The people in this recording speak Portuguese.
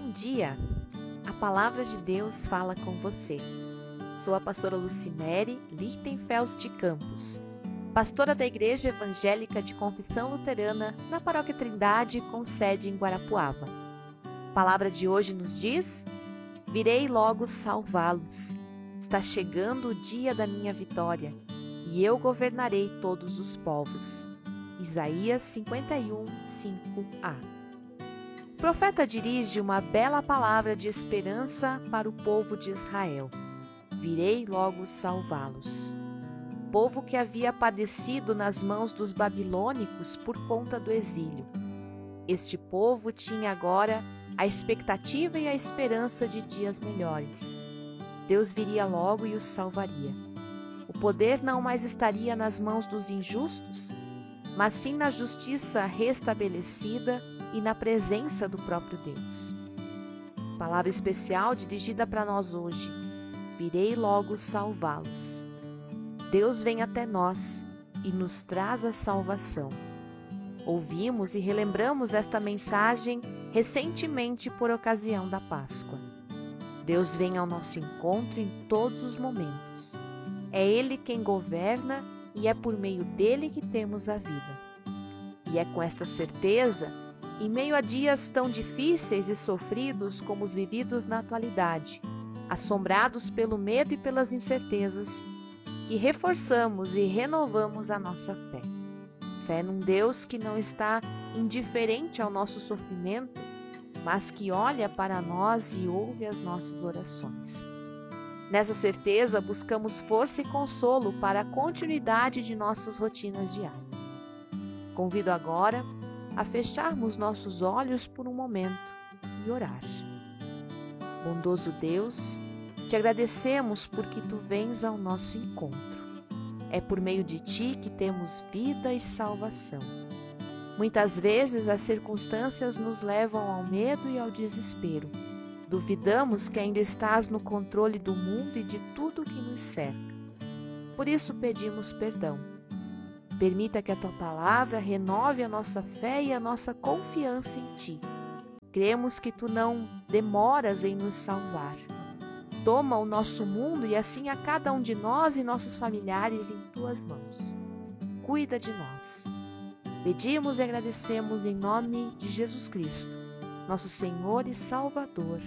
dia! A palavra de Deus fala com você. Sou a pastora Lucinere Lichtenfels de Campos, pastora da Igreja Evangélica de Confissão Luterana na Paróquia Trindade, com sede em Guarapuava. A palavra de hoje nos diz: Virei logo salvá-los. Está chegando o dia da minha vitória, e eu governarei todos os povos. Isaías 51, 5a profeta dirige uma bela palavra de esperança para o povo de Israel. Virei logo salvá-los. Povo que havia padecido nas mãos dos babilônicos por conta do exílio. Este povo tinha agora a expectativa e a esperança de dias melhores. Deus viria logo e os salvaria. O poder não mais estaria nas mãos dos injustos, mas sim na justiça restabelecida e na presença do próprio Deus. Palavra especial dirigida para nós hoje. Virei logo salvá-los. Deus vem até nós e nos traz a salvação. Ouvimos e relembramos esta mensagem recentemente por ocasião da Páscoa. Deus vem ao nosso encontro em todos os momentos. É Ele quem governa e é por meio dele que temos a vida. E é com esta certeza em meio a dias tão difíceis e sofridos como os vividos na atualidade, assombrados pelo medo e pelas incertezas, que reforçamos e renovamos a nossa fé. Fé num Deus que não está indiferente ao nosso sofrimento, mas que olha para nós e ouve as nossas orações. Nessa certeza, buscamos força e consolo para a continuidade de nossas rotinas diárias. Convido agora a fecharmos nossos olhos por um momento e orar. Bondoso Deus, te agradecemos porque tu vens ao nosso encontro. É por meio de ti que temos vida e salvação. Muitas vezes as circunstâncias nos levam ao medo e ao desespero. Duvidamos que ainda estás no controle do mundo e de tudo que nos cerca. Por isso pedimos perdão Permita que a tua palavra renove a nossa fé e a nossa confiança em ti. Cremos que tu não demoras em nos salvar. Toma o nosso mundo e assim a cada um de nós e nossos familiares em tuas mãos. Cuida de nós. Pedimos e agradecemos em nome de Jesus Cristo, nosso Senhor e Salvador.